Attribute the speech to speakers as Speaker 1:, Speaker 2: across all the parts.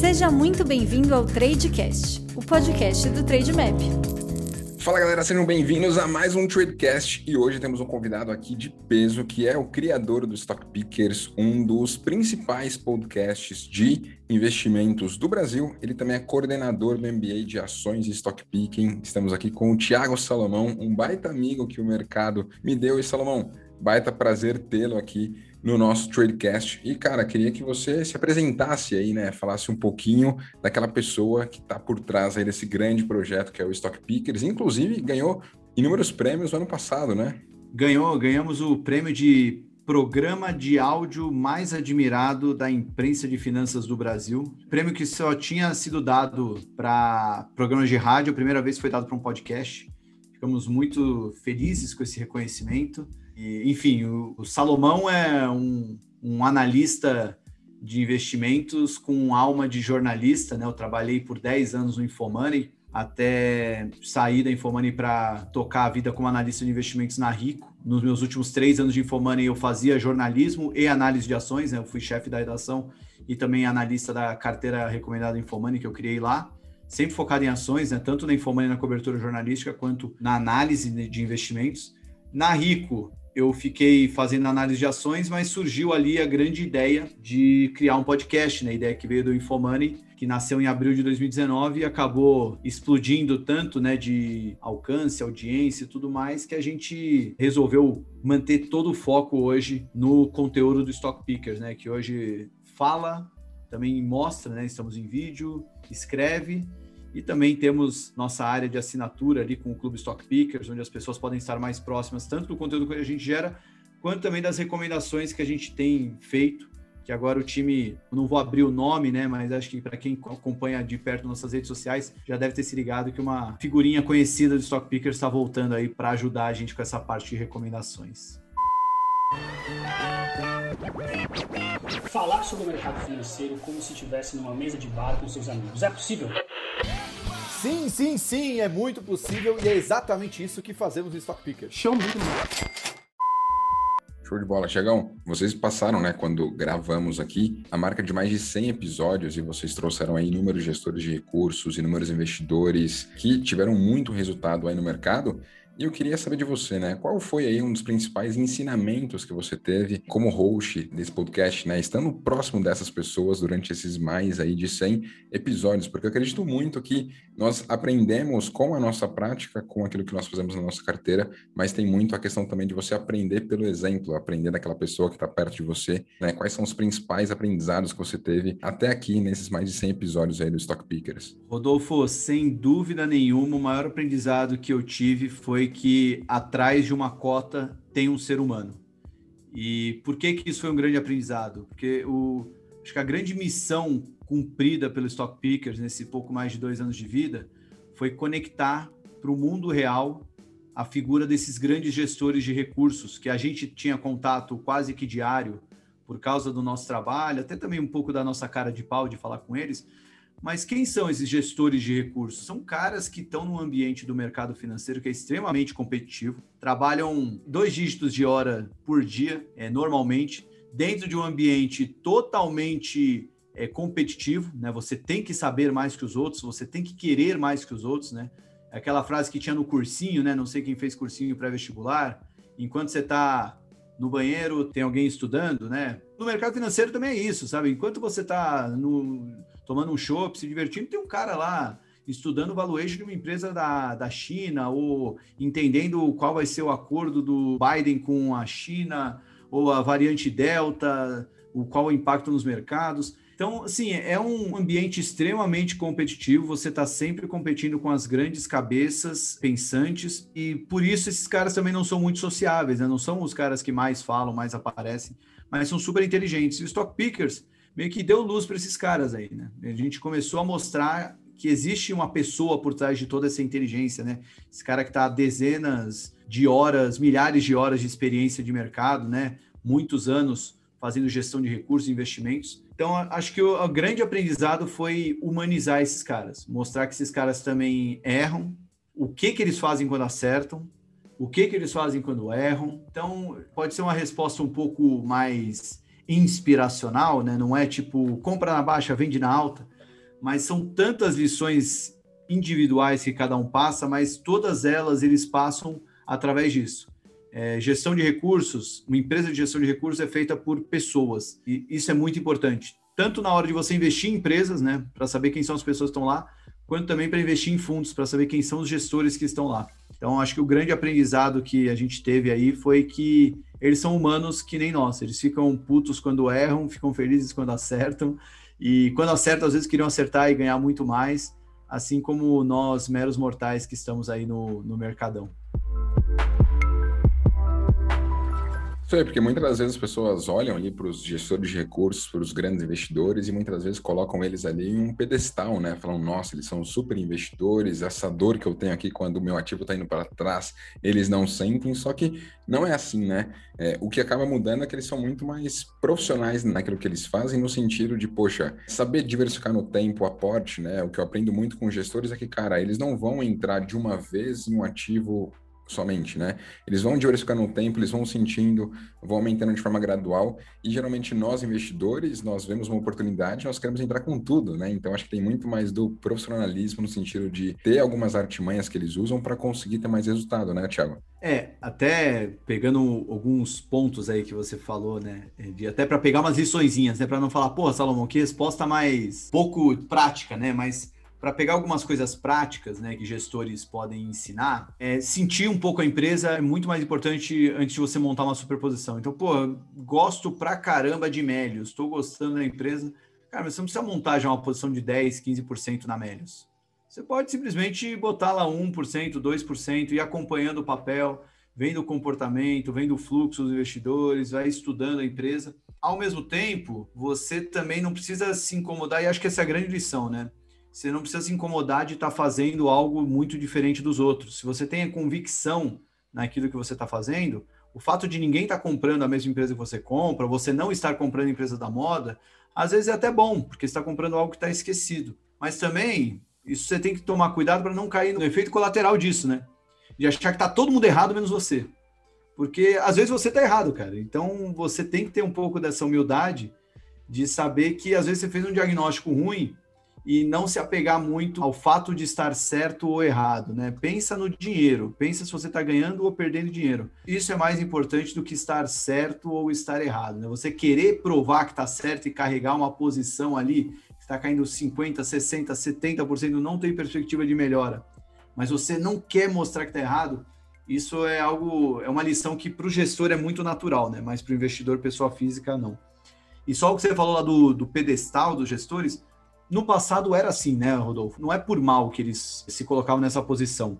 Speaker 1: Seja muito bem-vindo ao Tradecast, o podcast do Trademap.
Speaker 2: Fala galera, sejam bem-vindos a mais um Tradecast e hoje temos um convidado aqui de peso que é o criador do Stock Pickers, um dos principais podcasts de investimentos do Brasil. Ele também é coordenador do MBA de ações e stock picking. Estamos aqui com o Thiago Salomão, um baita amigo que o mercado me deu. E Salomão, baita prazer tê-lo aqui no nosso Tradecast. E, cara, queria que você se apresentasse aí, né? Falasse um pouquinho daquela pessoa que está por trás aí desse grande projeto que é o Stock Pickers. Inclusive, ganhou inúmeros prêmios no ano passado, né?
Speaker 3: Ganhou, ganhamos o prêmio de programa de áudio mais admirado da imprensa de finanças do Brasil. Prêmio que só tinha sido dado para programas de rádio, a primeira vez foi dado para um podcast. Ficamos muito felizes com esse reconhecimento. E, enfim, o, o, Salomão é um, um, analista de investimentos com alma de jornalista, né? Eu trabalhei por 10 anos no Infomoney, até sair da Infomoney para tocar a vida como analista de investimentos na Rico. Nos meus últimos três anos de Infomoney, eu fazia jornalismo e análise de ações, né? Eu fui chefe da redação e também analista da carteira recomendada Infomoney que eu criei lá sempre focado em ações, né? tanto na Infomoney na cobertura jornalística quanto na análise de investimentos. Na Rico, eu fiquei fazendo análise de ações, mas surgiu ali a grande ideia de criar um podcast, né? A ideia que veio do Infomoney, que nasceu em abril de 2019 e acabou explodindo tanto, né, de alcance, audiência e tudo mais, que a gente resolveu manter todo o foco hoje no conteúdo do Stock Pickers, né, que hoje fala, também mostra, né, estamos em vídeo, escreve e também temos nossa área de assinatura ali com o Clube Stock Pickers, onde as pessoas podem estar mais próximas tanto do conteúdo que a gente gera, quanto também das recomendações que a gente tem feito. Que agora o time, não vou abrir o nome, né? Mas acho que para quem acompanha de perto nossas redes sociais já deve ter se ligado que uma figurinha conhecida do Stock Pickers está voltando aí para ajudar a gente com essa parte de recomendações.
Speaker 4: Falar sobre o mercado financeiro como se estivesse numa mesa de bar com seus amigos. É possível?
Speaker 5: Sim, sim, sim, é muito possível e é exatamente isso que fazemos no Stock Picker.
Speaker 4: Show muito
Speaker 2: Show de bola. Chegão, vocês passaram, né, quando gravamos aqui, a marca de mais de 100 episódios e vocês trouxeram aí inúmeros gestores de recursos, inúmeros investidores que tiveram muito resultado aí no mercado. E eu queria saber de você, né? Qual foi aí um dos principais ensinamentos que você teve como host desse podcast, né? Estando próximo dessas pessoas durante esses mais aí de 100 episódios, porque eu acredito muito que nós aprendemos com a nossa prática, com aquilo que nós fazemos na nossa carteira, mas tem muito a questão também de você aprender pelo exemplo, aprender daquela pessoa que está perto de você, né? Quais são os principais aprendizados que você teve até aqui nesses mais de 100 episódios aí do Stock Pickers?
Speaker 3: Rodolfo, sem dúvida nenhuma, o maior aprendizado que eu tive foi foi que atrás de uma cota tem um ser humano. E por que que isso foi um grande aprendizado? Porque o, acho que a grande missão cumprida pelo Stock Pickers nesse pouco mais de dois anos de vida foi conectar para o mundo real a figura desses grandes gestores de recursos que a gente tinha contato quase que diário por causa do nosso trabalho, até também um pouco da nossa cara de pau de falar com eles, mas quem são esses gestores de recursos? São caras que estão no ambiente do mercado financeiro que é extremamente competitivo, trabalham dois dígitos de hora por dia, é, normalmente, dentro de um ambiente totalmente é, competitivo, né? Você tem que saber mais que os outros, você tem que querer mais que os outros, né? Aquela frase que tinha no cursinho, né? Não sei quem fez cursinho pré-vestibular. Enquanto você está no banheiro, tem alguém estudando, né? No mercado financeiro também é isso, sabe? Enquanto você está no tomando um chopp, se divertindo, tem um cara lá estudando o valuation de uma empresa da, da China, ou entendendo qual vai ser o acordo do Biden com a China, ou a variante Delta, o qual o impacto nos mercados. Então, assim, é um ambiente extremamente competitivo, você está sempre competindo com as grandes cabeças pensantes, e por isso esses caras também não são muito sociáveis, né? não são os caras que mais falam, mais aparecem, mas são super inteligentes. E os stock pickers meio que deu luz para esses caras aí, né? A gente começou a mostrar que existe uma pessoa por trás de toda essa inteligência, né? Esse cara que está dezenas de horas, milhares de horas de experiência de mercado, né? Muitos anos fazendo gestão de recursos e investimentos. Então, acho que o, o grande aprendizado foi humanizar esses caras, mostrar que esses caras também erram, o que que eles fazem quando acertam, o que que eles fazem quando erram. Então, pode ser uma resposta um pouco mais inspiracional, né? Não é tipo compra na baixa, vende na alta, mas são tantas lições individuais que cada um passa, mas todas elas eles passam através disso. É, gestão de recursos, uma empresa de gestão de recursos é feita por pessoas, e isso é muito importante, tanto na hora de você investir em empresas, né, para saber quem são as pessoas que estão lá, quanto também para investir em fundos, para saber quem são os gestores que estão lá. Então, acho que o grande aprendizado que a gente teve aí foi que eles são humanos que nem nós, eles ficam putos quando erram, ficam felizes quando acertam, e quando acertam, às vezes queriam acertar e ganhar muito mais, assim como nós, meros mortais que estamos aí no, no mercadão.
Speaker 2: Isso aí, porque muitas vezes as pessoas olham ali para os gestores de recursos, para os grandes investidores, e muitas vezes colocam eles ali em um pedestal, né? Falam, nossa, eles são super investidores, essa dor que eu tenho aqui quando o meu ativo está indo para trás, eles não sentem, só que não é assim, né? É, o que acaba mudando é que eles são muito mais profissionais naquilo que eles fazem, no sentido de, poxa, saber diversificar no tempo, aporte, né? O que eu aprendo muito com gestores é que, cara, eles não vão entrar de uma vez em um ativo somente, né? Eles vão diversificando no tempo, eles vão sentindo, vão aumentando de forma gradual, e geralmente nós, investidores, nós vemos uma oportunidade, nós queremos entrar com tudo, né? Então acho que tem muito mais do profissionalismo no sentido de ter algumas artimanhas que eles usam para conseguir ter mais resultado, né, Thiago?
Speaker 3: É, até pegando alguns pontos aí que você falou, né? De, até para pegar umas liçõezinhas, né? Para não falar, pô, Salomão, que resposta mais pouco prática, né? Mas para pegar algumas coisas práticas né, que gestores podem ensinar, é, sentir um pouco a empresa é muito mais importante antes de você montar uma superposição. Então, pô, gosto pra caramba de Melios, estou gostando da empresa. Cara, mas você não precisa montar já uma posição de 10, 15% na Melios. Você pode simplesmente botar lá 1%, 2% e acompanhando o papel, vendo o comportamento, vendo o fluxo dos investidores, vai estudando a empresa. Ao mesmo tempo, você também não precisa se incomodar, e acho que essa é a grande lição, né? Você não precisa se incomodar de estar tá fazendo algo muito diferente dos outros. Se você tem a convicção naquilo que você está fazendo, o fato de ninguém estar tá comprando a mesma empresa que você compra, você não estar comprando a empresa da moda, às vezes é até bom, porque está comprando algo que está esquecido. Mas também, isso você tem que tomar cuidado para não cair no efeito colateral disso, né? De achar que está todo mundo errado menos você. Porque às vezes você está errado, cara. Então você tem que ter um pouco dessa humildade de saber que às vezes você fez um diagnóstico ruim e não se apegar muito ao fato de estar certo ou errado, né? Pensa no dinheiro, pensa se você está ganhando ou perdendo dinheiro. Isso é mais importante do que estar certo ou estar errado, né? Você querer provar que está certo e carregar uma posição ali está caindo 50, 60, 70%, não tem perspectiva de melhora, mas você não quer mostrar que está errado, isso é algo, é uma lição que para o gestor é muito natural, né? Mas para o investidor, pessoa física, não. E só o que você falou lá do, do pedestal dos gestores, no passado era assim, né, Rodolfo? Não é por mal que eles se colocavam nessa posição.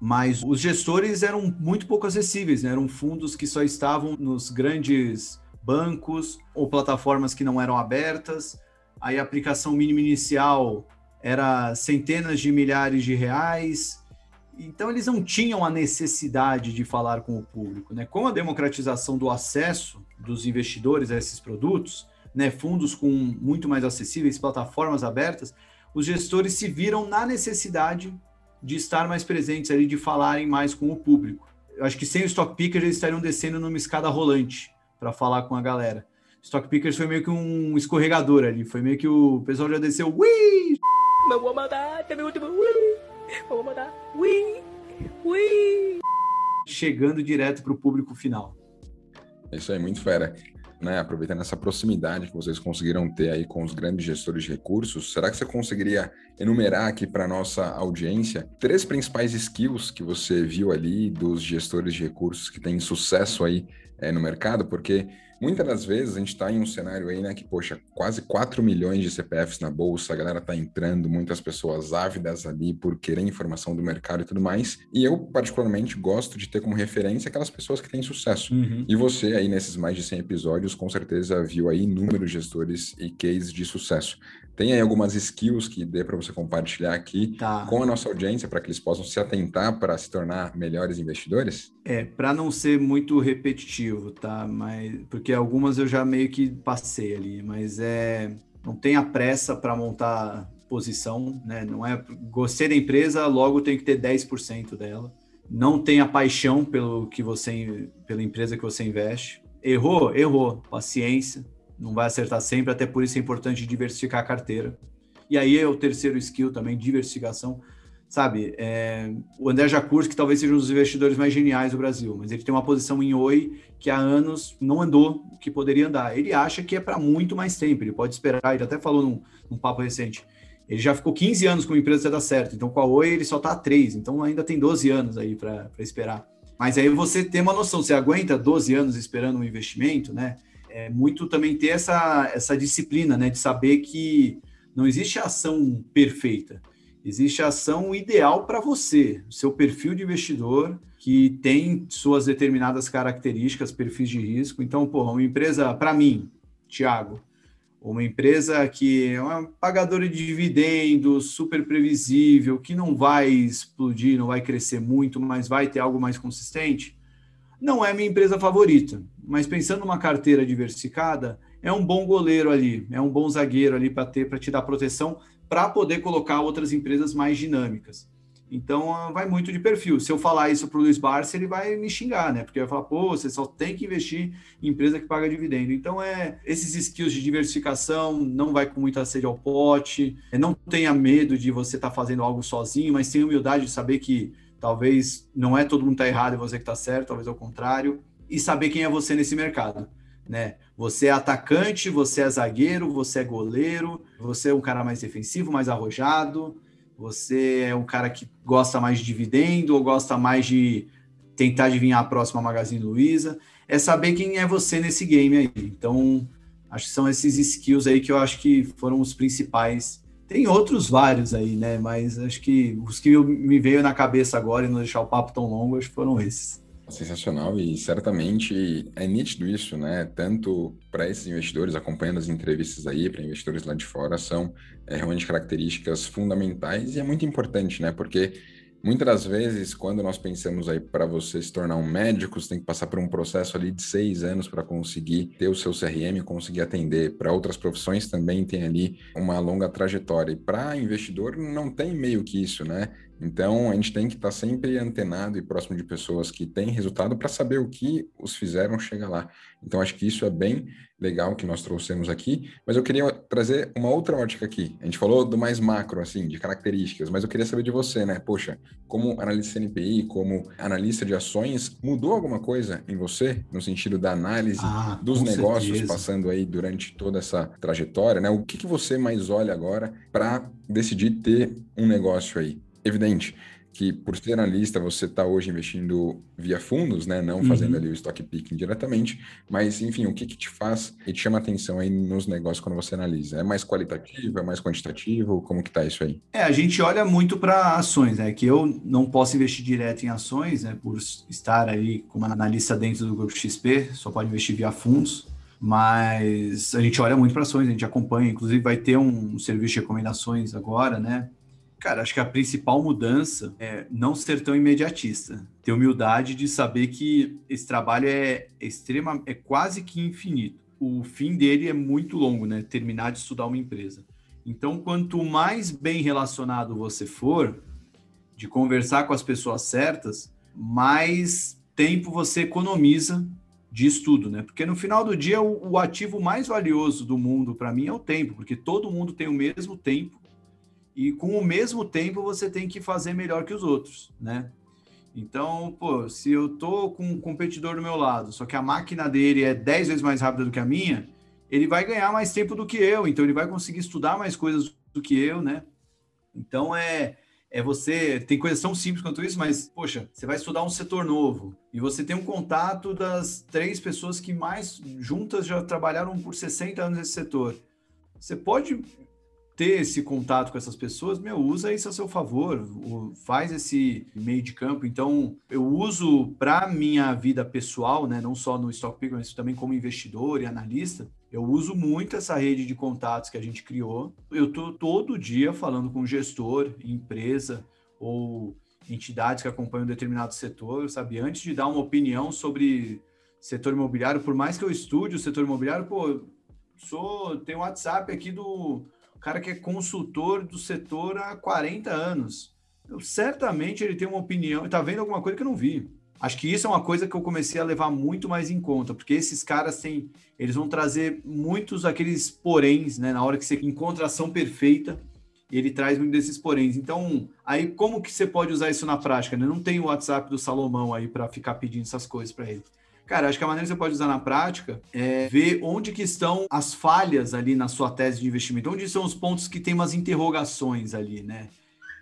Speaker 3: Mas os gestores eram muito pouco acessíveis, né? Eram fundos que só estavam nos grandes bancos ou plataformas que não eram abertas. Aí a aplicação mínima inicial era centenas de milhares de reais. Então eles não tinham a necessidade de falar com o público, né? Com a democratização do acesso dos investidores a esses produtos, né, fundos com muito mais acessíveis, plataformas abertas, os gestores se viram na necessidade de estar mais presentes ali, de falarem mais com o público. Eu acho que sem o Stock Pickers eles estariam descendo numa escada rolante para falar com a galera. Stock Pickers foi meio que um escorregador ali, foi meio que o pessoal já desceu, ui! Vou mandar, teve último, ui! Vou mandar, ui! Ui! Chegando direto para o público final.
Speaker 2: Isso aí, muito fera né, aproveitando essa proximidade que vocês conseguiram ter aí com os grandes gestores de recursos, será que você conseguiria enumerar aqui para nossa audiência três principais skills que você viu ali dos gestores de recursos que têm sucesso aí é, no mercado? Porque Muitas das vezes a gente está em um cenário aí, né, que, poxa, quase 4 milhões de CPFs na bolsa, a galera está entrando, muitas pessoas ávidas ali por querer informação do mercado e tudo mais. E eu, particularmente, gosto de ter como referência aquelas pessoas que têm sucesso. Uhum. E você aí, nesses mais de 100 episódios, com certeza viu aí inúmeros gestores e cases de sucesso. Tem aí algumas skills que dê para você compartilhar aqui tá. com a nossa audiência para que eles possam se atentar para se tornar melhores investidores?
Speaker 3: É, para não ser muito repetitivo, tá? Mas porque algumas eu já meio que passei ali, mas é não tenha pressa para montar posição, né? Não é gostei da empresa, logo tem que ter 10% dela. Não tenha paixão pelo que você pela empresa que você investe. Errou, errou, paciência não vai acertar sempre, até por isso é importante diversificar a carteira. E aí é o terceiro skill também, diversificação. Sabe, é, o André Jacurs, que talvez seja um dos investidores mais geniais do Brasil, mas ele tem uma posição em Oi que há anos não andou que poderia andar. Ele acha que é para muito mais tempo, ele pode esperar, ele até falou num, num papo recente, ele já ficou 15 anos com a empresa até dar certo, então com a Oi ele só está há 3, então ainda tem 12 anos aí para esperar. Mas aí você tem uma noção, você aguenta 12 anos esperando um investimento, né? É muito também ter essa, essa disciplina, né? De saber que não existe ação perfeita, existe ação ideal para você, seu perfil de investidor, que tem suas determinadas características, perfis de risco. Então, pô, uma empresa, para mim, Thiago, uma empresa que é uma pagadora de dividendos, super previsível, que não vai explodir, não vai crescer muito, mas vai ter algo mais consistente, não é minha empresa favorita. Mas pensando numa carteira diversificada, é um bom goleiro ali, é um bom zagueiro ali para ter, para te dar proteção, para poder colocar outras empresas mais dinâmicas. Então, ah, vai muito de perfil. Se eu falar isso para o Luiz Barça, ele vai me xingar, né? Porque vai falar, pô, você só tem que investir em empresa que paga dividendo. Então, é esses skills de diversificação, não vai com muita sede ao pote, não tenha medo de você estar tá fazendo algo sozinho, mas tenha humildade de saber que talvez não é todo mundo tá errado e você que está certo, talvez ao contrário, e saber quem é você nesse mercado. Né? Você é atacante, você é zagueiro, você é goleiro, você é um cara mais defensivo, mais arrojado, você é um cara que gosta mais de dividendo ou gosta mais de tentar adivinhar a próxima Magazine Luiza. É saber quem é você nesse game aí. Então, acho que são esses skills aí que eu acho que foram os principais. Tem outros vários aí, né? Mas acho que os que me veio na cabeça agora e não deixar o papo tão longo, acho que foram esses.
Speaker 2: Sensacional e certamente é nítido isso, né? Tanto para esses investidores, acompanhando as entrevistas aí, para investidores lá de fora, são é, realmente características fundamentais e é muito importante, né? Porque Muitas das vezes, quando nós pensamos aí para você se tornar um médico, você tem que passar por um processo ali de seis anos para conseguir ter o seu CRM, conseguir atender. Para outras profissões também tem ali uma longa trajetória. E para investidor não tem meio que isso, né? Então, a gente tem que estar tá sempre antenado e próximo de pessoas que têm resultado para saber o que os fizeram chegar lá. Então, acho que isso é bem legal que nós trouxemos aqui, mas eu queria trazer uma outra ótica aqui. A gente falou do mais macro, assim, de características, mas eu queria saber de você, né? Poxa, como analista CNPI, como analista de ações, mudou alguma coisa em você, no sentido da análise ah, dos negócios, certeza. passando aí durante toda essa trajetória, né? O que, que você mais olha agora para decidir ter um negócio aí? Evidente que por ser analista você está hoje investindo via fundos, né, não fazendo uhum. ali o stock picking diretamente, mas enfim, o que, que te faz e te chama atenção aí nos negócios quando você analisa? É mais qualitativo, é mais quantitativo? Como que tá isso aí?
Speaker 3: É, a gente olha muito para ações, né, que eu não posso investir direto em ações, né, por estar aí como analista dentro do grupo XP, só pode investir via fundos, mas a gente olha muito para ações, a gente acompanha, inclusive vai ter um serviço de recomendações agora, né, Cara, acho que a principal mudança é não ser tão imediatista. Ter humildade de saber que esse trabalho é extrema, é quase que infinito. O fim dele é muito longo, né? Terminar de estudar uma empresa. Então, quanto mais bem relacionado você for, de conversar com as pessoas certas, mais tempo você economiza de estudo, né? Porque no final do dia, o, o ativo mais valioso do mundo para mim é o tempo, porque todo mundo tem o mesmo tempo e com o mesmo tempo você tem que fazer melhor que os outros, né? Então, pô, se eu tô com um competidor do meu lado, só que a máquina dele é 10 vezes mais rápida do que a minha, ele vai ganhar mais tempo do que eu, então ele vai conseguir estudar mais coisas do que eu, né? Então é é você tem coisas tão simples quanto isso, mas poxa, você vai estudar um setor novo e você tem um contato das três pessoas que mais juntas já trabalharam por 60 anos nesse setor. Você pode ter esse contato com essas pessoas, meu, usa isso a seu favor, faz esse meio de campo. Então, eu uso para minha vida pessoal, né, não só no Stock Picker, mas também como investidor e analista, eu uso muito essa rede de contatos que a gente criou. Eu tô todo dia falando com gestor, empresa ou entidades que acompanham um determinado setor, sabe? Antes de dar uma opinião sobre setor imobiliário, por mais que eu estude o setor imobiliário, pô, sou, tem um WhatsApp aqui do cara que é consultor do setor há 40 anos. Eu, certamente ele tem uma opinião, está vendo alguma coisa que eu não vi. Acho que isso é uma coisa que eu comecei a levar muito mais em conta, porque esses caras têm, eles vão trazer muitos aqueles poréns, né, na hora que você encontra a ação perfeita, ele traz muito desses poréns. Então, aí como que você pode usar isso na prática? Né? Não tem o WhatsApp do Salomão aí para ficar pedindo essas coisas para ele. Cara, acho que a maneira que você pode usar na prática é ver onde que estão as falhas ali na sua tese de investimento, onde são os pontos que tem umas interrogações ali, né?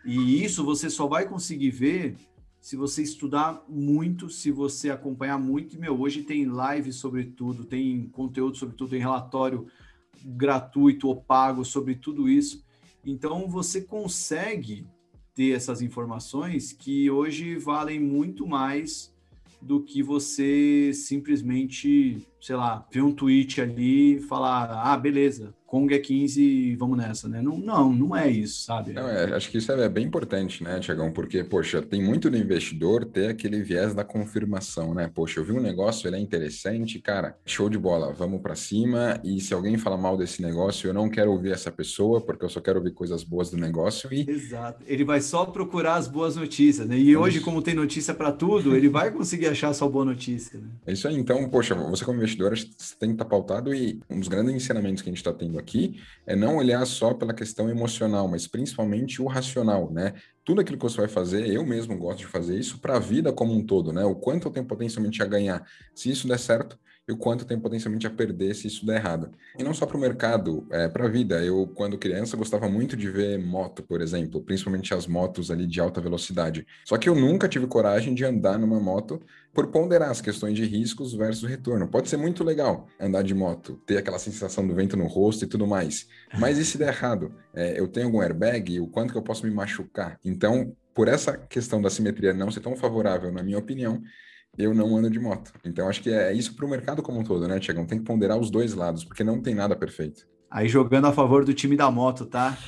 Speaker 3: E isso você só vai conseguir ver se você estudar muito, se você acompanhar muito. Meu, hoje tem live sobre tudo, tem conteúdo sobre tudo, tem relatório gratuito ou pago sobre tudo isso. Então você consegue ter essas informações que hoje valem muito mais do que você simplesmente, sei lá, ver um tweet ali e falar, ah, beleza, Kong é 15 e vamos nessa, né? Não, não, não é isso, sabe?
Speaker 2: Não, é, acho que isso é bem importante, né, Tiagão? Porque, poxa, tem muito do investidor ter aquele viés da confirmação, né? Poxa, eu vi um negócio, ele é interessante, cara, show de bola, vamos para cima. E se alguém fala mal desse negócio, eu não quero ouvir essa pessoa, porque eu só quero ouvir coisas boas do negócio. E...
Speaker 3: Exato. Ele vai só procurar as boas notícias, né? E hoje, como tem notícia para tudo, ele vai conseguir achar só boa notícia, né?
Speaker 2: É isso aí. Então, poxa, você como investidor, tem que estar pautado e um dos grandes ensinamentos que a gente está tendo aqui é não olhar só pela questão emocional, mas principalmente o racional, né? Tudo aquilo que você vai fazer, eu mesmo gosto de fazer isso para a vida como um todo, né? O quanto eu tenho potencialmente a ganhar se isso der certo e o quanto tem potencialmente a perder se isso der errado. E não só para o mercado, é, para a vida. Eu, quando criança, gostava muito de ver moto, por exemplo, principalmente as motos ali de alta velocidade. Só que eu nunca tive coragem de andar numa moto por ponderar as questões de riscos versus retorno. Pode ser muito legal andar de moto, ter aquela sensação do vento no rosto e tudo mais. Mas e se der errado? É, eu tenho algum airbag? O quanto que eu posso me machucar? Então, por essa questão da simetria não ser tão favorável, na minha opinião, eu não ando de moto. Então acho que é isso para o mercado como um todo, né, Tiagão? Tem que ponderar os dois lados, porque não tem nada perfeito.
Speaker 3: Aí jogando a favor do time da moto, tá?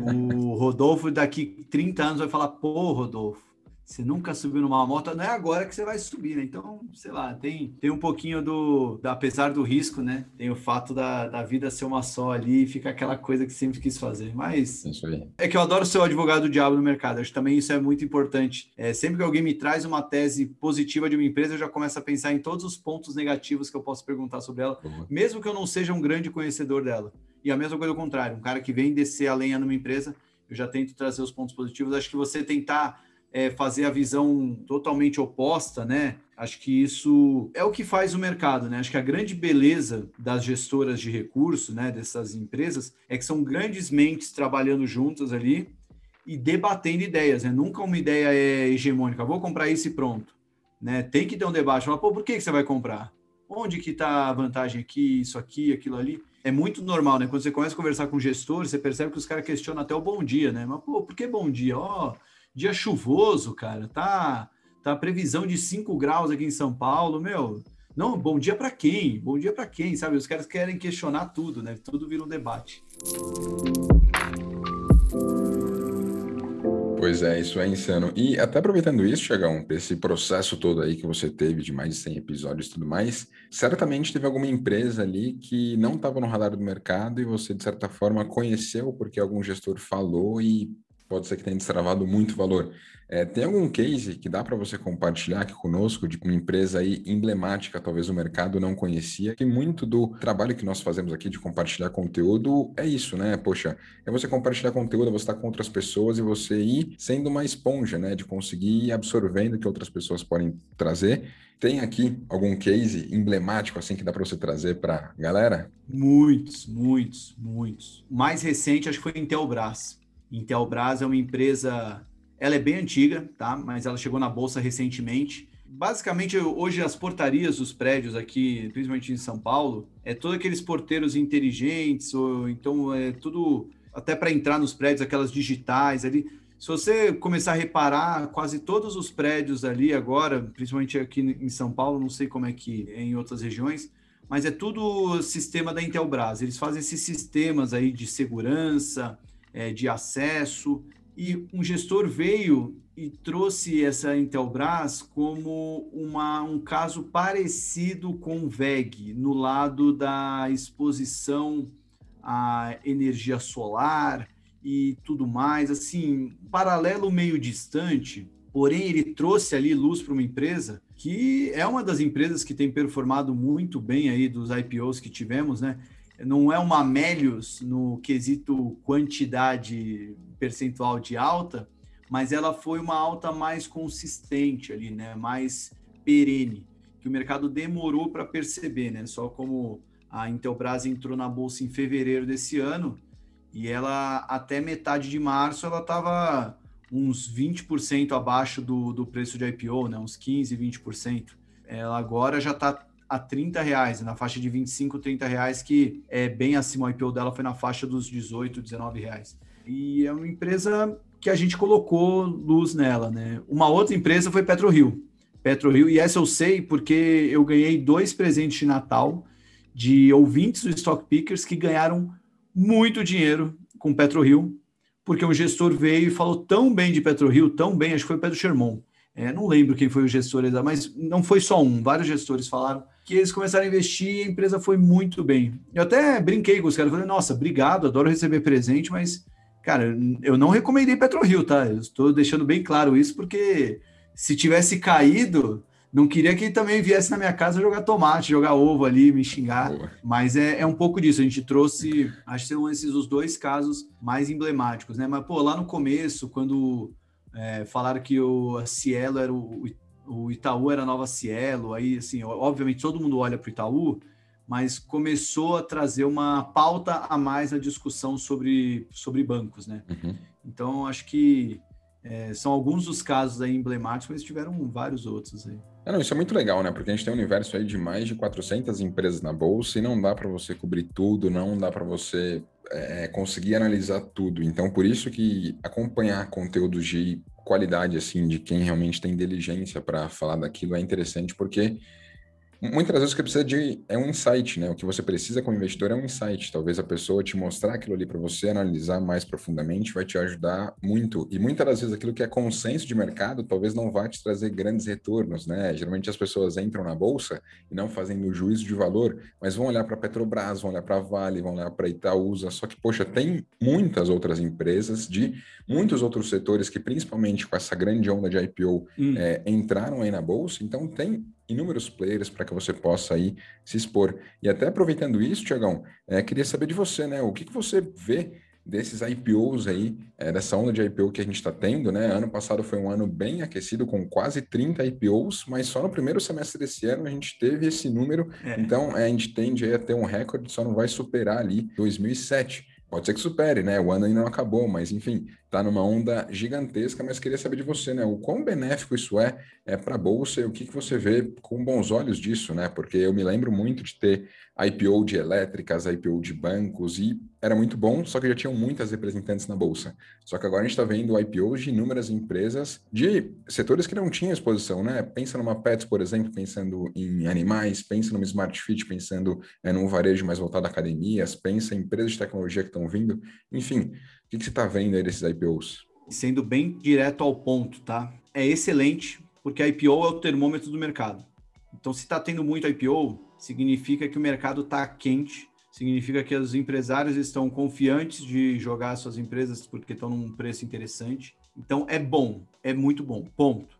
Speaker 3: O Rodolfo daqui 30 anos vai falar, pô, Rodolfo, você nunca subiu numa moto, não é agora que você vai subir, né? Então, sei lá, tem, tem um pouquinho do, apesar do risco, né? Tem o fato da, da vida ser uma só ali e fica aquela coisa que sempre quis fazer. Mas
Speaker 2: aí.
Speaker 3: é que eu adoro ser o advogado do diabo no mercado. Acho que também isso é muito importante. É, sempre que alguém me traz uma tese positiva de uma empresa, eu já começo a pensar em todos os pontos negativos que eu posso perguntar sobre ela, uhum. mesmo que eu não seja um grande conhecedor dela. E a mesma coisa ao contrário, um cara que vem descer a lenha numa empresa, eu já tento trazer os pontos positivos. Acho que você tentar é, fazer a visão totalmente oposta, né? Acho que isso é o que faz o mercado, né? Acho que a grande beleza das gestoras de recursos, né, dessas empresas, é que são grandes mentes trabalhando juntas ali e debatendo ideias, né? Nunca uma ideia é hegemônica, vou comprar isso e pronto, né? Tem que ter um debate, falar, pô, por que, você vai comprar? Onde que está a vantagem aqui, isso aqui, aquilo ali? É muito normal, né? Quando você começa a conversar com gestores, você percebe que os caras questionam até o bom dia, né? Mas, pô, por que bom dia? Ó, oh, Dia chuvoso, cara. Tá, tá previsão de 5 graus aqui em São Paulo, meu. Não, bom dia para quem? Bom dia para quem, sabe? Os caras querem questionar tudo, né? Tudo vira um debate.
Speaker 2: Pois é, isso é insano. E até aproveitando isso, Chagão, esse processo todo aí que você teve de mais de 100 episódios e tudo mais, certamente teve alguma empresa ali que não estava no radar do mercado e você, de certa forma, conheceu porque algum gestor falou e pode ser que tenha destravado muito valor. É, tem algum case que dá para você compartilhar aqui conosco de uma empresa aí emblemática, talvez o mercado não conhecia, que muito do trabalho que nós fazemos aqui de compartilhar conteúdo é isso, né? Poxa, é você compartilhar conteúdo, você estar tá com outras pessoas e você ir sendo uma esponja, né? De conseguir ir absorvendo o que outras pessoas podem trazer. Tem aqui algum case emblemático assim que dá para você trazer para galera?
Speaker 3: Muitos, muitos, muitos. Mais recente acho que foi Intelbras. Intelbras é uma empresa, ela é bem antiga, tá? Mas ela chegou na bolsa recentemente. Basicamente, hoje as portarias dos prédios aqui, principalmente em São Paulo, é todos aqueles porteiros inteligentes, ou então é tudo até para entrar nos prédios, aquelas digitais ali. Se você começar a reparar, quase todos os prédios ali agora, principalmente aqui em São Paulo, não sei como é que é em outras regiões, mas é tudo sistema da Intelbras. Eles fazem esses sistemas aí de segurança, é, de acesso, e um gestor veio e trouxe essa Intelbras como uma, um caso parecido com o VEG, no lado da exposição à energia solar e tudo mais, assim, paralelo meio distante, porém ele trouxe ali luz para uma empresa que é uma das empresas que tem performado muito bem aí dos IPOs que tivemos, né? Não é uma Melius no quesito quantidade percentual de alta, mas ela foi uma alta mais consistente ali, né? Mais perene, que o mercado demorou para perceber, né? Só como a Intelbras entrou na bolsa em fevereiro desse ano e ela até metade de março ela estava uns 20% abaixo do, do preço de IPO, né? Uns 15, 20%. Ela agora já está a 30 reais, na faixa de 25, 30 reais, que é bem acima, o IPO dela foi na faixa dos 18, 19 reais. E é uma empresa que a gente colocou luz nela, né? Uma outra empresa foi PetroRio. PetroRio, e essa eu sei porque eu ganhei dois presentes de Natal de ouvintes do Stock Pickers que ganharam muito dinheiro com PetroRio, porque um gestor veio e falou tão bem de PetroRio, tão bem, acho que foi o Pedro Sherman. É, não lembro quem foi o gestor, mas não foi só um, vários gestores falaram que eles começaram a investir e a empresa foi muito bem. Eu até brinquei com os caras, falei, nossa, obrigado, adoro receber presente, mas Cara, eu não recomendei PetroRio, tá? Eu estou deixando bem claro isso, porque se tivesse caído, não queria que também viesse na minha casa jogar tomate, jogar ovo ali, me xingar. Boa. Mas é, é, um pouco disso. A gente trouxe, acho que são esses os dois casos mais emblemáticos, né? Mas, pô, lá no começo, quando é, falaram que o Cielo era o, o Itaú era nova Cielo, aí, assim, obviamente todo mundo olha para o Itaú, mas começou a trazer uma pauta a mais na discussão sobre, sobre bancos, né? Uhum. Então, acho que é, são alguns dos casos aí emblemáticos, mas tiveram vários outros aí.
Speaker 2: É, não, isso é muito legal, né? Porque a gente tem um universo aí de mais de 400 empresas na bolsa e não dá para você cobrir tudo, não dá para você é, conseguir analisar tudo. Então, por isso que acompanhar conteúdos de qualidade, assim, de quem realmente tem inteligência para falar daquilo é interessante, porque Muitas vezes o que precisa de é um insight, né? O que você precisa como investidor é um insight. Talvez a pessoa te mostrar aquilo ali para você analisar mais profundamente vai te ajudar muito. E muitas das vezes aquilo que é consenso de mercado talvez não vá te trazer grandes retornos, né? Geralmente as pessoas entram na bolsa e não fazem o juízo de valor, mas vão olhar para Petrobras, vão olhar para Vale, vão olhar para Itaúsa. Só que poxa, tem muitas outras empresas de muitos outros setores que principalmente com essa grande onda de IPO hum. é, entraram aí na bolsa. Então tem inúmeros players para que você possa aí se expor. E até aproveitando isso, Tiagão, é, queria saber de você, né? O que, que você vê desses IPOs aí, é, dessa onda de IPO que a gente está tendo, né? Ano passado foi um ano bem aquecido, com quase 30 IPOs, mas só no primeiro semestre desse ano a gente teve esse número. É. Então, é, a gente tende a ter um recorde, só não vai superar ali 2007. Pode ser que supere, né? O ano ainda não acabou, mas enfim, está numa onda gigantesca. Mas queria saber de você, né? O quão benéfico isso é, é para a bolsa e o que, que você vê com bons olhos disso, né? Porque eu me lembro muito de ter IPO de elétricas, IPO de bancos, e era muito bom, só que já tinham muitas representantes na bolsa. Só que agora a gente está vendo IPOs de inúmeras empresas de setores que não tinham exposição, né? Pensa numa Pets, por exemplo, pensando em animais, pensa numa Smart Fit, pensando é, num varejo mais voltado a academias, pensa em empresas de tecnologia que estão vindo. Enfim, o que, que você está vendo aí desses IPOs?
Speaker 3: Sendo bem direto ao ponto, tá? É excelente, porque a IPO é o termômetro do mercado. Então, se está tendo muito IPO, significa que o mercado está quente, significa que os empresários estão confiantes de jogar suas empresas porque estão num preço interessante. Então é bom, é muito bom. Ponto.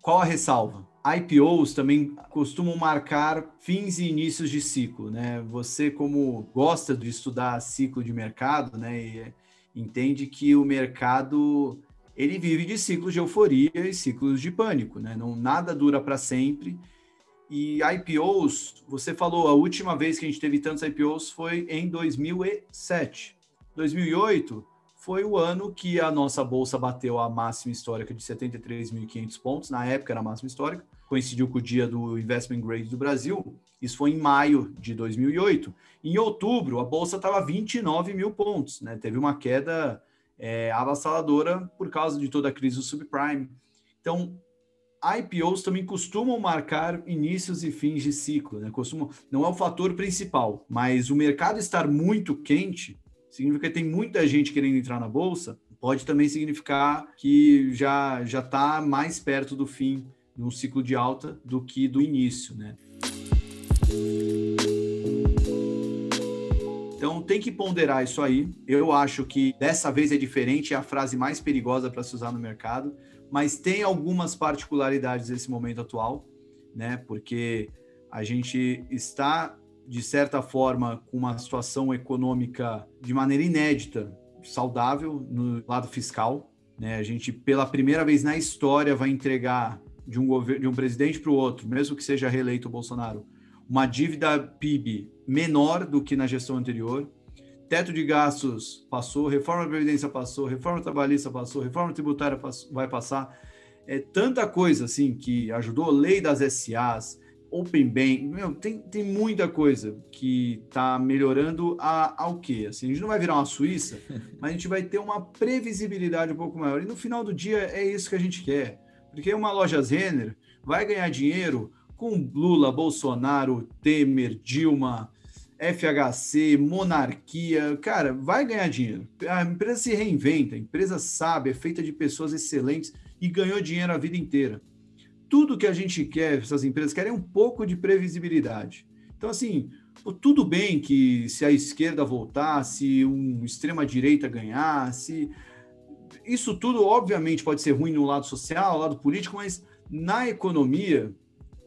Speaker 3: Qual a ressalva? IPOs também costumam marcar fins e inícios de ciclo, né? Você como gosta de estudar ciclo de mercado, né, e entende que o mercado ele vive de ciclos de euforia e ciclos de pânico, né? Não nada dura para sempre e IPOs, você falou, a última vez que a gente teve tantos IPOs foi em 2007. 2008 foi o ano que a nossa bolsa bateu a máxima histórica de 73.500 pontos. Na época era a máxima histórica, coincidiu com o dia do Investment Grade do Brasil. Isso foi em maio de 2008. Em outubro, a bolsa estava 29 mil pontos, né? Teve uma queda é, avassaladora por causa de toda a crise do subprime. Então, IPOs também costumam marcar inícios e fins de ciclo, né? Costumam, não é o fator principal, mas o mercado estar muito quente significa que tem muita gente querendo entrar na bolsa, pode também significar que já já está mais perto do fim de um ciclo de alta do que do início, né? Então tem que ponderar isso aí. Eu acho que dessa vez é diferente, é a frase mais perigosa para se usar no mercado mas tem algumas particularidades nesse momento atual, né? Porque a gente está de certa forma, com uma situação econômica de maneira inédita, saudável no lado fiscal. Né? A gente, pela primeira vez na história, vai entregar de um, governo, de um presidente para o outro, mesmo que seja reeleito o Bolsonaro, uma dívida PIB menor do que na gestão anterior. Teto de gastos passou, reforma da Previdência passou, reforma trabalhista passou, reforma tributária passou, vai passar. É tanta coisa assim que ajudou, lei das SAs, Open Bank, meu, tem, tem muita coisa que está melhorando a, ao quê? Assim, a gente não vai virar uma Suíça, mas a gente vai ter uma previsibilidade um pouco maior. E no final do dia é isso que a gente quer. Porque uma loja Renner vai ganhar dinheiro com Lula, Bolsonaro, Temer, Dilma, FHC, monarquia, cara, vai ganhar dinheiro. A empresa se reinventa, a empresa sabe, é feita de pessoas excelentes e ganhou dinheiro a vida inteira tudo que a gente quer, essas empresas querem um pouco de previsibilidade. Então, assim, tudo bem que se a esquerda voltar, se um extrema-direita ganhar, se. Isso tudo, obviamente, pode ser ruim no lado social, no lado político, mas na economia,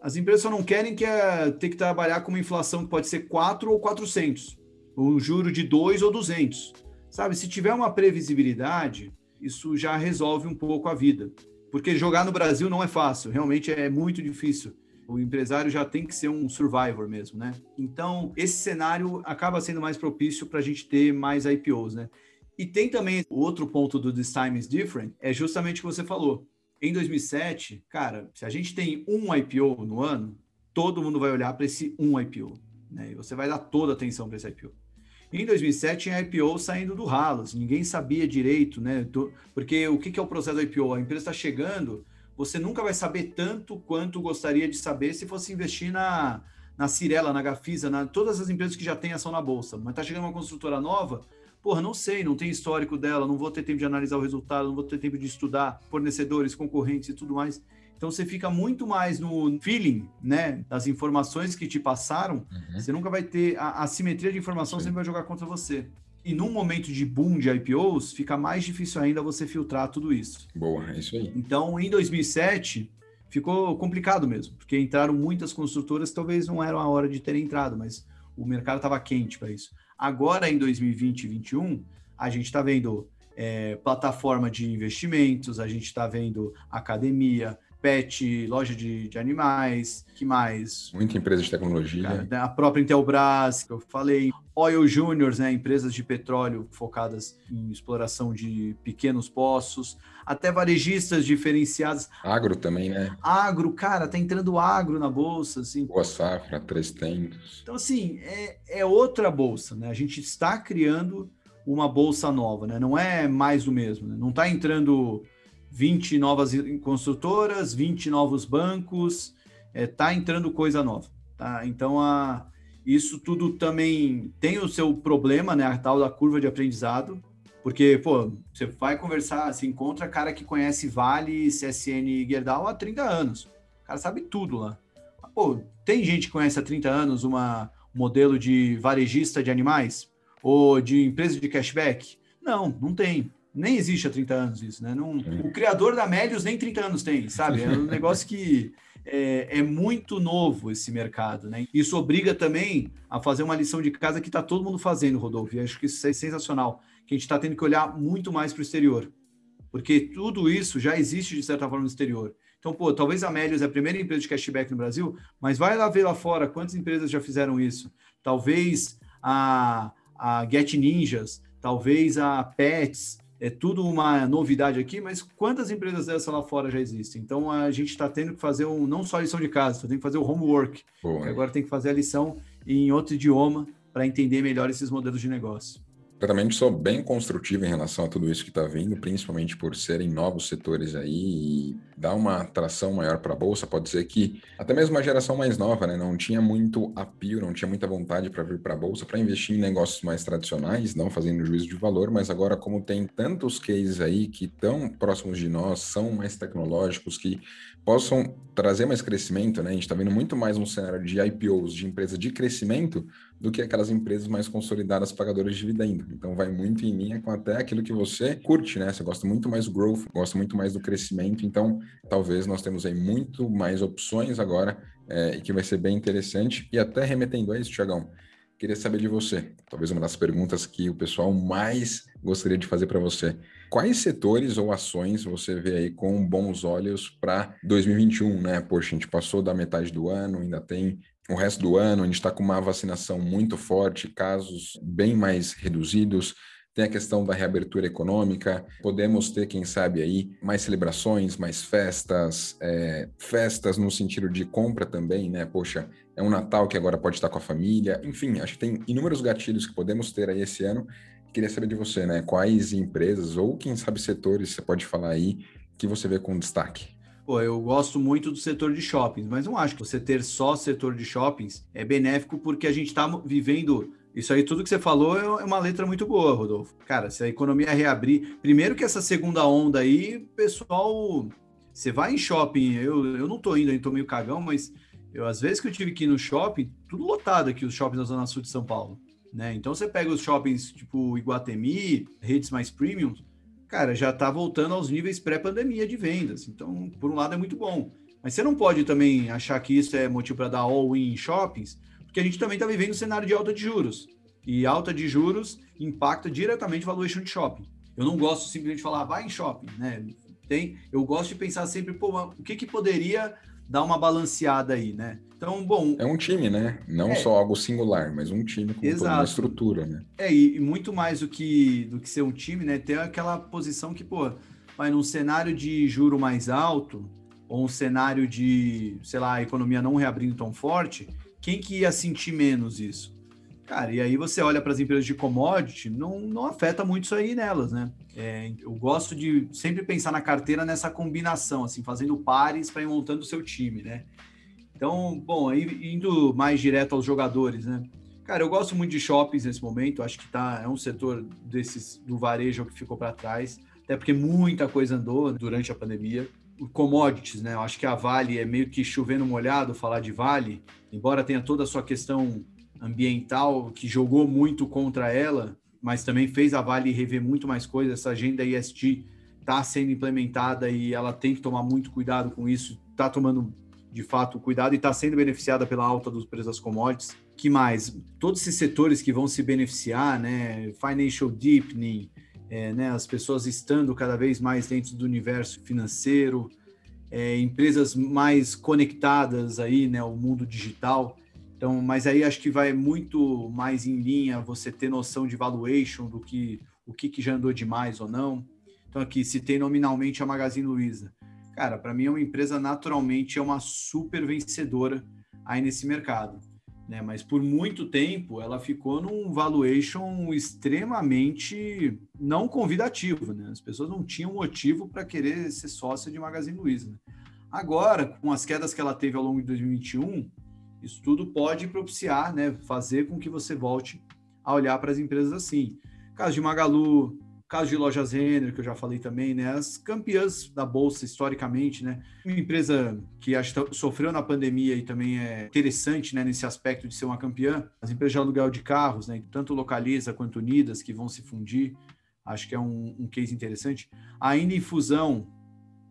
Speaker 3: as empresas só não querem que é, ter que trabalhar com uma inflação que pode ser 4 ou 400, ou um juro de 2 ou 200. Sabe, se tiver uma previsibilidade, isso já resolve um pouco a vida. Porque jogar no Brasil não é fácil, realmente é muito difícil. O empresário já tem que ser um survivor mesmo, né? Então, esse cenário acaba sendo mais propício para a gente ter mais IPOs, né? E tem também outro ponto do This Time is Different, é justamente o que você falou. Em 2007, cara, se a gente tem um IPO no ano, todo mundo vai olhar para esse um IPO, né? E você vai dar toda a atenção para esse IPO. Em 2007 tinha IPO saindo do ralo, assim, ninguém sabia direito, né? Porque o que é o processo do IPO? A empresa está chegando, você nunca vai saber tanto quanto gostaria de saber se fosse investir na, na Cirela, na Gafisa, na todas as empresas que já têm ação na bolsa. Mas está chegando uma construtora nova, porra, não sei, não tem histórico dela, não vou ter tempo de analisar o resultado, não vou ter tempo de estudar fornecedores, concorrentes e tudo mais. Então você fica muito mais no feeling, né, das informações que te passaram. Uhum. Você nunca vai ter a, a simetria de informação Sim. sempre vai jogar contra você. E num momento de boom de IPOs, fica mais difícil ainda você filtrar tudo isso.
Speaker 2: Boa, é isso aí.
Speaker 3: Então, em 2007, ficou complicado mesmo, porque entraram muitas construtoras que talvez não era a hora de terem entrado, mas o mercado estava quente para isso. Agora, em 2020 e 2021, a gente está vendo é, plataforma de investimentos, a gente está vendo academia, pet, loja de, de animais, que mais?
Speaker 2: Muita empresa de tecnologia.
Speaker 3: Né, a própria Intelbras, que eu falei, Oil Juniors, né, empresas de petróleo focadas em exploração de pequenos poços, até varejistas diferenciadas.
Speaker 2: Agro também, né?
Speaker 3: Agro, cara, tá entrando agro na bolsa, assim.
Speaker 2: Boa safra, três tentos.
Speaker 3: Então, assim, é, é outra bolsa, né? A gente está criando uma bolsa nova, né? Não é mais do mesmo, né? Não está entrando 20 novas construtoras, 20 novos bancos, está é, entrando coisa nova. Tá? Então, a, isso tudo também tem o seu problema, né? A tal da curva de aprendizado, porque, pô, você vai conversar, se encontra cara que conhece Vale, CSN e Gerdau há 30 anos. O cara sabe tudo lá. Pô, tem gente que conhece há 30 anos uma um modelo de varejista de animais? Ou de empresa de cashback? Não, não tem nem existe há 30 anos isso, né? Não, o criador da Melius nem 30 anos tem, sabe? É um negócio que é, é, muito novo esse mercado, né? Isso obriga também a fazer uma lição de casa que está todo mundo fazendo, Rodolfo. E acho que isso é sensacional, que a gente está tendo que olhar muito mais para o exterior. Porque tudo isso já existe, de certa forma, no exterior. Então, pô, talvez a Melius é a primeira empresa de cashback no Brasil, mas vai lá ver lá fora quantas empresas já fizeram isso. Talvez a, a Get Ninjas, talvez a Pets, é tudo uma novidade aqui, mas quantas empresas dessas lá fora já existem? Então a gente está tendo que fazer um, não só a lição de casa, tem que fazer o homework. Agora tem que fazer a lição em outro idioma para entender melhor esses modelos de negócio
Speaker 2: também sou bem construtivo em relação a tudo isso que está vindo, principalmente por serem novos setores aí e dar uma atração maior para a bolsa. Pode ser que até mesmo uma geração mais nova, né, não tinha muito apio, não tinha muita vontade para vir para a bolsa para investir em negócios mais tradicionais, não fazendo juízo de valor, mas agora como tem tantos cases aí que estão próximos de nós, são mais tecnológicos que possam trazer mais crescimento, né? A gente está vendo muito mais um cenário de IPOs de empresa de crescimento do que aquelas empresas mais consolidadas pagadoras de dividendo. Então vai muito em linha com até aquilo que você curte, né? Você gosta muito mais do growth, gosta muito mais do crescimento. Então talvez nós temos aí muito mais opções agora é, e que vai ser bem interessante. E até remetendo a isso, Tiagão, queria saber de você, talvez uma das perguntas que o pessoal mais gostaria de fazer para você. Quais setores ou ações você vê aí com bons olhos para 2021, né? Poxa, a gente passou da metade do ano, ainda tem o resto do ano, a gente está com uma vacinação muito forte, casos bem mais reduzidos tem a questão da reabertura econômica, podemos ter, quem sabe, aí mais celebrações, mais festas, é, festas no sentido de compra também, né? Poxa, é um Natal que agora pode estar com a família, enfim, acho que tem inúmeros gatilhos que podemos ter aí esse ano. Queria saber de você, né? Quais empresas ou, quem sabe, setores você pode falar aí que você vê com destaque?
Speaker 3: Pô, eu gosto muito do setor de shoppings, mas não acho que você ter só setor de shoppings é benéfico porque a gente está vivendo isso aí, tudo que você falou é, é uma letra muito boa, Rodolfo. Cara, se a economia reabrir. Primeiro que essa segunda onda aí, pessoal. Você vai em shopping, eu, eu não tô indo, eu tô meio cagão, mas eu, às vezes que eu tive que ir no shopping, tudo lotado aqui, os shoppings da Zona Sul de São Paulo. Né? Então você pega os shoppings tipo Iguatemi, redes mais premium, cara, já tá voltando aos níveis pré-pandemia de vendas. Então, por um lado, é muito bom. Mas você não pode também achar que isso é motivo para dar all-in em shoppings, porque a gente também está vivendo um cenário de alta de juros. E alta de juros impacta diretamente o valuation de shopping. Eu não gosto simplesmente de falar, vai em shopping, né? Tem, eu gosto de pensar sempre, pô, o que, que poderia dar uma balanceada aí, né? Então, bom.
Speaker 2: É um time, né? Não é, só algo singular, mas um time com toda uma estrutura, né?
Speaker 3: É, e, muito mais do que, do que ser um time, né? Ter aquela posição que, pô, vai num cenário de juro mais alto, ou um cenário de, sei lá, a economia não reabrindo tão forte, quem que ia sentir menos isso? Cara, e aí você olha para as empresas de commodity, não, não afeta muito isso aí nelas, né? É, eu gosto de sempre pensar na carteira nessa combinação, assim, fazendo pares para ir montando o seu time, né? Então, bom, aí indo mais direto aos jogadores, né? Cara, eu gosto muito de shoppings nesse momento, acho que tá, é um setor desses do varejo que ficou para trás, até porque muita coisa andou durante a pandemia commodities, né? Eu acho que a Vale é meio que chovendo molhado falar de Vale, embora tenha toda a sua questão ambiental que jogou muito contra ela, mas também fez a Vale rever muito mais coisas. Essa agenda ESG está sendo implementada e ela tem que tomar muito cuidado com isso, está tomando de fato cuidado e está sendo beneficiada pela alta dos preços das commodities. Que mais? Todos esses setores que vão se beneficiar, né? Financial deepening, é, né, as pessoas estando cada vez mais dentro do universo financeiro, é, empresas mais conectadas aí, né, o mundo digital. Então, mas aí acho que vai muito mais em linha você ter noção de valuation do que o que, que já andou demais ou não. Então aqui tem nominalmente a Magazine Luiza. Cara, para mim é uma empresa naturalmente é uma super vencedora aí nesse mercado né? Mas por muito tempo ela ficou num valuation extremamente não convidativo, né? As pessoas não tinham motivo para querer ser sócia de Magazine Luiza. Né? Agora, com as quedas que ela teve ao longo de 2021, isso tudo pode propiciar, né? Fazer com que você volte a olhar para as empresas assim. Caso de Magalu, caso de lojas Renner, que eu já falei também, né? As campeãs da bolsa historicamente, né? Uma empresa que sofreu na pandemia e também é interessante, né, nesse aspecto de ser uma campeã. As empresas de aluguel de carros, né, tanto Localiza quanto Unidas, que vão se fundir. Acho que é um, um case interessante. Ainda em fusão,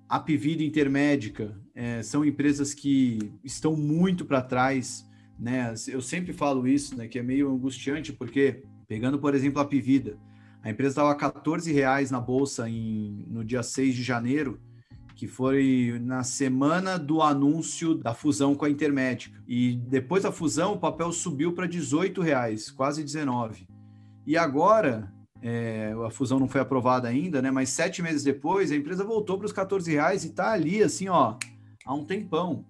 Speaker 3: a Pivida Intermédica é, são empresas que estão muito para trás, né? Eu sempre falo isso, né, que é meio angustiante porque pegando, por exemplo, a Pivida, a empresa estava a 14 reais na bolsa em, no dia 6 de janeiro, que foi na semana do anúncio da fusão com a Intermédica. E depois da fusão, o papel subiu para 18 reais, quase 19. E agora, é, a fusão não foi aprovada ainda, né? Mas sete meses depois, a empresa voltou para os 14 reais e está ali, assim, ó, há um tempão.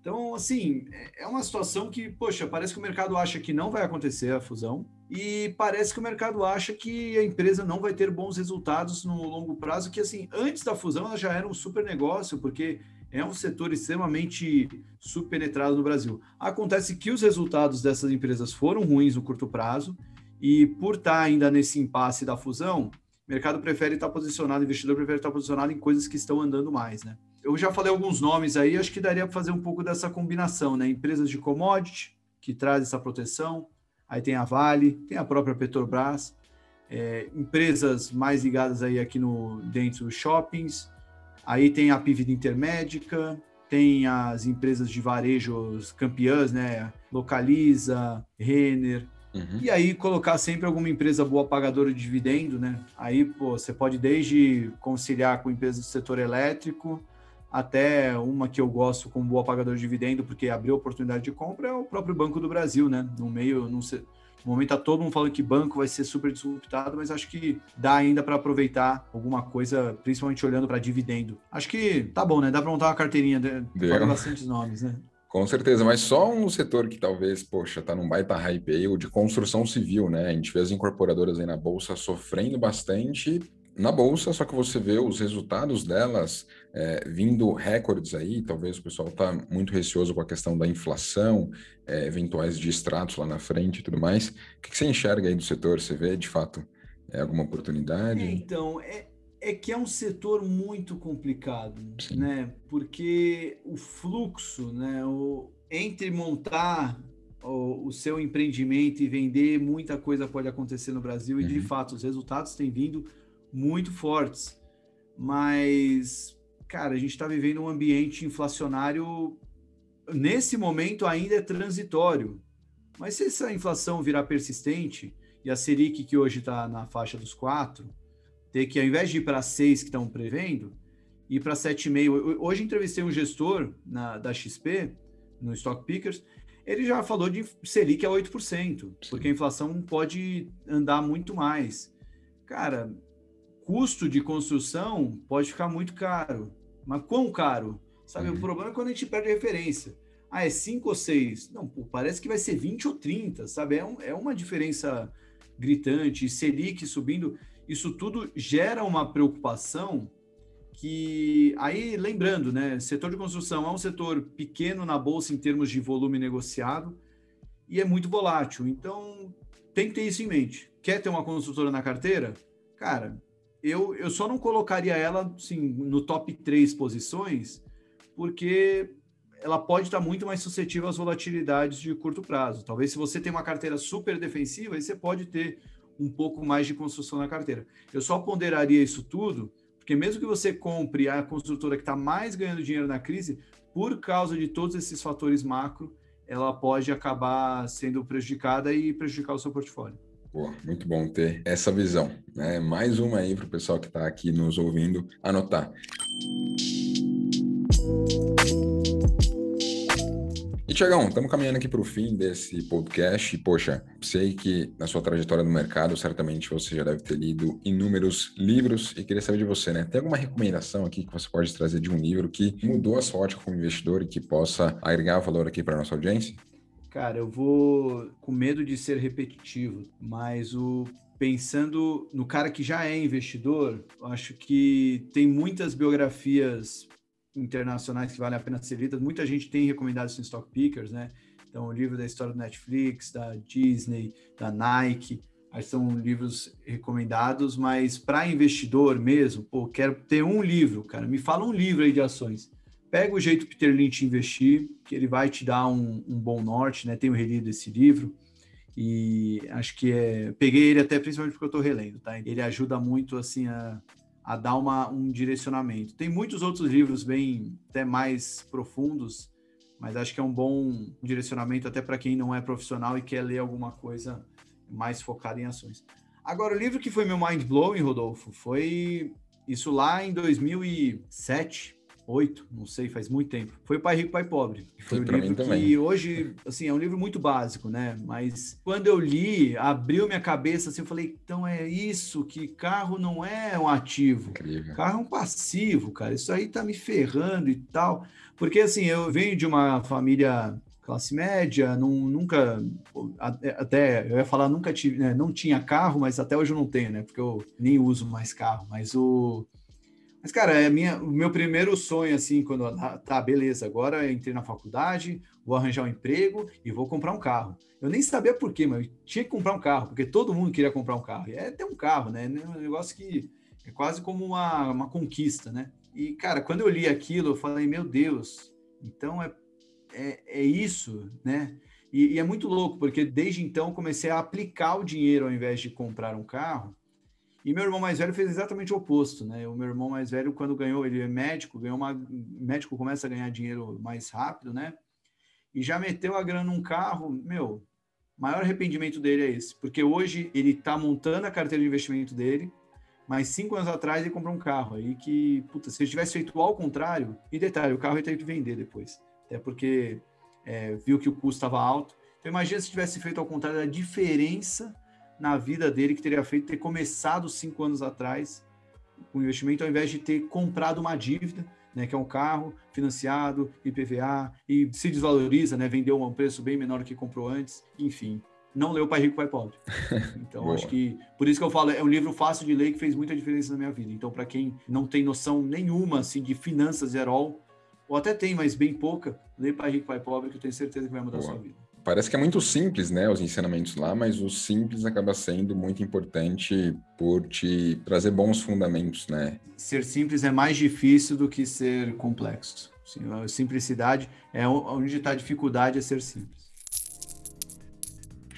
Speaker 3: Então, assim, é, uma situação que, poxa, parece que o mercado acha que não vai acontecer a fusão e parece que o mercado acha que a empresa não vai ter bons resultados no longo prazo, que assim, antes da fusão ela já era um super negócio, porque é um setor extremamente subpenetrado no Brasil. Acontece que os resultados dessas empresas foram ruins no curto prazo, e por estar ainda nesse impasse da fusão, o mercado prefere estar posicionado, o investidor prefere estar posicionado em coisas que estão andando mais, né? Eu já falei alguns nomes aí, acho que daria para fazer um pouco dessa combinação, né? Empresas de commodity, que traz essa proteção, aí tem a Vale, tem a própria Petrobras, é, empresas mais ligadas aí aqui no dentro dos shoppings, Aí tem a Pivida Intermédica, tem as empresas de varejos campeãs, né? Localiza, Renner. Uhum. E aí colocar sempre alguma empresa boa pagadora de dividendo, né? Aí, pô, você pode desde conciliar com empresas do setor elétrico até uma que eu gosto como boa pagadora de dividendo, porque abriu oportunidade de compra, é o próprio Banco do Brasil, né? No meio, não sei, no momento está todo mundo falando que banco vai ser super disruptado, mas acho que dá ainda para aproveitar alguma coisa, principalmente olhando para dividendo. Acho que tá bom, né? Dá para montar uma carteirinha, de... bastante nomes, né?
Speaker 2: Com certeza, mas só um setor que talvez, poxa, tá num baita hype aí, o de construção civil, né? A gente vê as incorporadoras aí na bolsa sofrendo bastante na bolsa, só que você vê os resultados delas é, vindo recordes aí, talvez o pessoal está muito receoso com a questão da inflação, é, eventuais distratos lá na frente e tudo mais. O que, que, você enxerga aí do setor? Você vê, de fato, é, alguma oportunidade?
Speaker 3: É, então, é, é que é um setor muito complicado, Sim. né? Porque o fluxo, né, o, entre montar o, o, seu empreendimento e vender, muita coisa pode acontecer no Brasil, uhum. e de uhum. fato os resultados têm vindo muito fortes. Mas, cara, a gente está vivendo um ambiente inflacionário, nesse momento ainda é transitório. Mas se essa inflação virar persistente, e a Selic, que hoje está na faixa dos 4, ter que, ao invés de ir para 6 que estão prevendo, ir para 7,5. Hoje entrevistei um gestor na, da XP, no Stock Pickers, ele já falou de Selic a 8%, porque a inflação pode andar muito mais. Cara, custo de construção pode ficar muito caro. Mas quão caro? Sabe, uhum. o problema é quando a gente perde referência. Ah, é 5 ou 6? Não, pô, parece que vai ser 20 ou 30, sabe? É, um, é uma diferença gritante. Selic subindo, isso tudo gera uma preocupação que aí lembrando, né, setor de construção é um setor pequeno na bolsa em termos de volume negociado e é muito volátil. Então, tem que ter isso em mente. Quer ter uma construtora na carteira? Cara, eu, eu só não colocaria ela assim, no top 3 posições, porque ela pode estar muito mais suscetível às volatilidades de curto prazo. Talvez se você tem uma carteira super defensiva, aí você pode ter um pouco mais de construção na carteira. Eu só ponderaria isso tudo, porque mesmo que você compre a construtora que está mais ganhando dinheiro na crise, por causa de todos esses fatores macro, ela pode acabar sendo prejudicada e prejudicar o seu portfólio.
Speaker 2: Pô, muito bom ter essa visão. Né? Mais uma aí para o pessoal que está aqui nos ouvindo anotar. E, Tiagão, estamos caminhando aqui para o fim desse podcast. Poxa, sei que na sua trajetória no mercado, certamente você já deve ter lido inúmeros livros e queria saber de você, né? Tem alguma recomendação aqui que você pode trazer de um livro que mudou a sua ótica como investidor e que possa agregar valor aqui para a nossa audiência?
Speaker 3: Cara, eu vou com medo de ser repetitivo, mas o pensando no cara que já é investidor, acho que tem muitas biografias internacionais que valem a pena ser lidas. Muita gente tem recomendado isso em Stock Pickers, né? Então, o livro da história do Netflix, da Disney, da Nike, são livros recomendados, mas para investidor mesmo, pô, quero ter um livro, cara. Me fala um livro aí de ações pega o jeito Peter Lynch investir, que ele vai te dar um, um bom norte, né? Tenho relido esse livro e acho que é. Peguei ele até principalmente porque eu estou relendo, tá? Ele ajuda muito assim a, a dar uma, um direcionamento. Tem muitos outros livros bem até mais profundos, mas acho que é um bom direcionamento até para quem não é profissional e quer ler alguma coisa mais focada em ações. Agora, o livro que foi meu mind blowing, Rodolfo, foi isso lá em 2007 oito, não sei, faz muito tempo. Foi o Pai Rico, Pai Pobre. Foi um livro que hoje, assim, é um livro muito básico, né? Mas quando eu li, abriu minha cabeça, assim, eu falei, então é isso, que carro não é um ativo. Incrível. Carro é um passivo, cara. Isso aí tá me ferrando e tal. Porque, assim, eu venho de uma família classe média, não, nunca, até, eu ia falar, nunca tive, né, não tinha carro, mas até hoje eu não tenho, né, porque eu nem uso mais carro, mas o, mas, cara, é minha, o meu primeiro sonho, assim, quando. Ah, tá, beleza, agora eu entrei na faculdade, vou arranjar um emprego e vou comprar um carro. Eu nem sabia por quê, mas tinha que comprar um carro, porque todo mundo queria comprar um carro. E é ter um carro, né? É um negócio que é quase como uma, uma conquista, né? E, cara, quando eu li aquilo, eu falei, meu Deus, então é, é, é isso, né? E, e é muito louco, porque desde então comecei a aplicar o dinheiro ao invés de comprar um carro E meu irmão mais velho fez exatamente o oposto, né? O meu irmão mais velho, quando ganhou, ele é médico, ganhou uma. Médico começa a ganhar dinheiro mais rápido, né? E já meteu a grana num carro, meu. Maior arrependimento dele é esse, porque hoje ele está montando a carteira de investimento dele, mas cinco anos atrás ele comprou um carro aí que, puta, se ele tivesse feito ao contrário, e detalhe, o carro ele teve que vender depois, até porque é, viu que o custo estava alto. Então imagina se tivesse feito ao contrário, a diferença na vida dele que teria feito ter começado cinco anos atrás com investimento, ao invés de ter comprado uma dívida, né, que é um carro financiado, IPVA, e se desvaloriza, né, vendeu a um preço bem menor do que comprou antes, enfim. Não leu Pai Rico, Pai Pobre. Então, acho que, por isso que eu falo, é um livro fácil de ler que fez muita diferença na minha vida. Então, para quem não tem noção nenhuma, assim, de finanças at all, ou até tem, mas bem pouca, lê Pai Rico, Pai Pobre, que eu tenho certeza que vai mudar Boa. a sua vida
Speaker 2: parece que é muito simples, né, os ensinamentos lá, mas o simples acaba sendo muito importante por te trazer bons fundamentos, né?
Speaker 3: Ser simples é mais difícil do que ser complexo. Simplicidade é onde está a dificuldade é ser simples.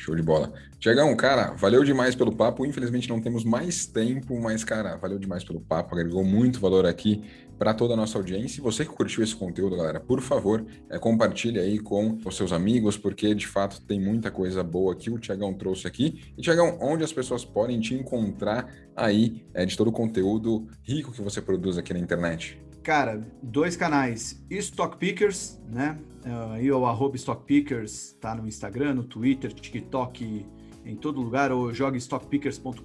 Speaker 2: Show de bola. Tiagão, cara, valeu demais pelo papo. Infelizmente não temos mais tempo, mas, cara, valeu demais pelo papo. Agregou muito valor aqui para toda a nossa audiência. E você que curtiu esse conteúdo, galera, por favor, é, compartilhe aí com os seus amigos, porque de fato tem muita coisa boa que o Tiagão trouxe aqui. E, Tiagão, onde as pessoas podem te encontrar aí é, de todo o conteúdo rico que você produz aqui na internet?
Speaker 3: Cara, dois canais. Stock Pickers, né? Uh, o arroba Stock Pickers tá no Instagram, no Twitter, TikTok, em todo lugar, ou joga stockpickers.com.br,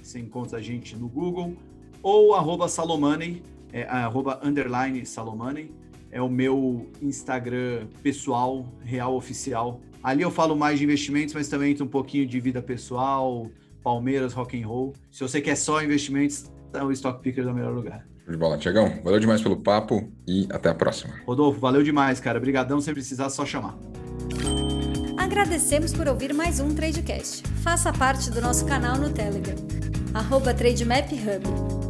Speaker 3: você encontra a gente no Google, ou arroba Salomoney, é, arroba underline Salomoney, é o meu Instagram pessoal, real oficial. Ali eu falo mais de investimentos, mas também entra um pouquinho de vida pessoal, Palmeiras, rock and roll. Se você quer só investimentos, então o Stock Pickers é o melhor lugar.
Speaker 2: De bola, Tiagão. Valeu demais pelo papo e até a próxima.
Speaker 3: Rodolfo, valeu demais, cara. Obrigadão, se precisar, só chamar.
Speaker 1: Agradecemos por ouvir mais um Tradecast. Faça parte do nosso canal no Telegram, arroba TradeMapHub.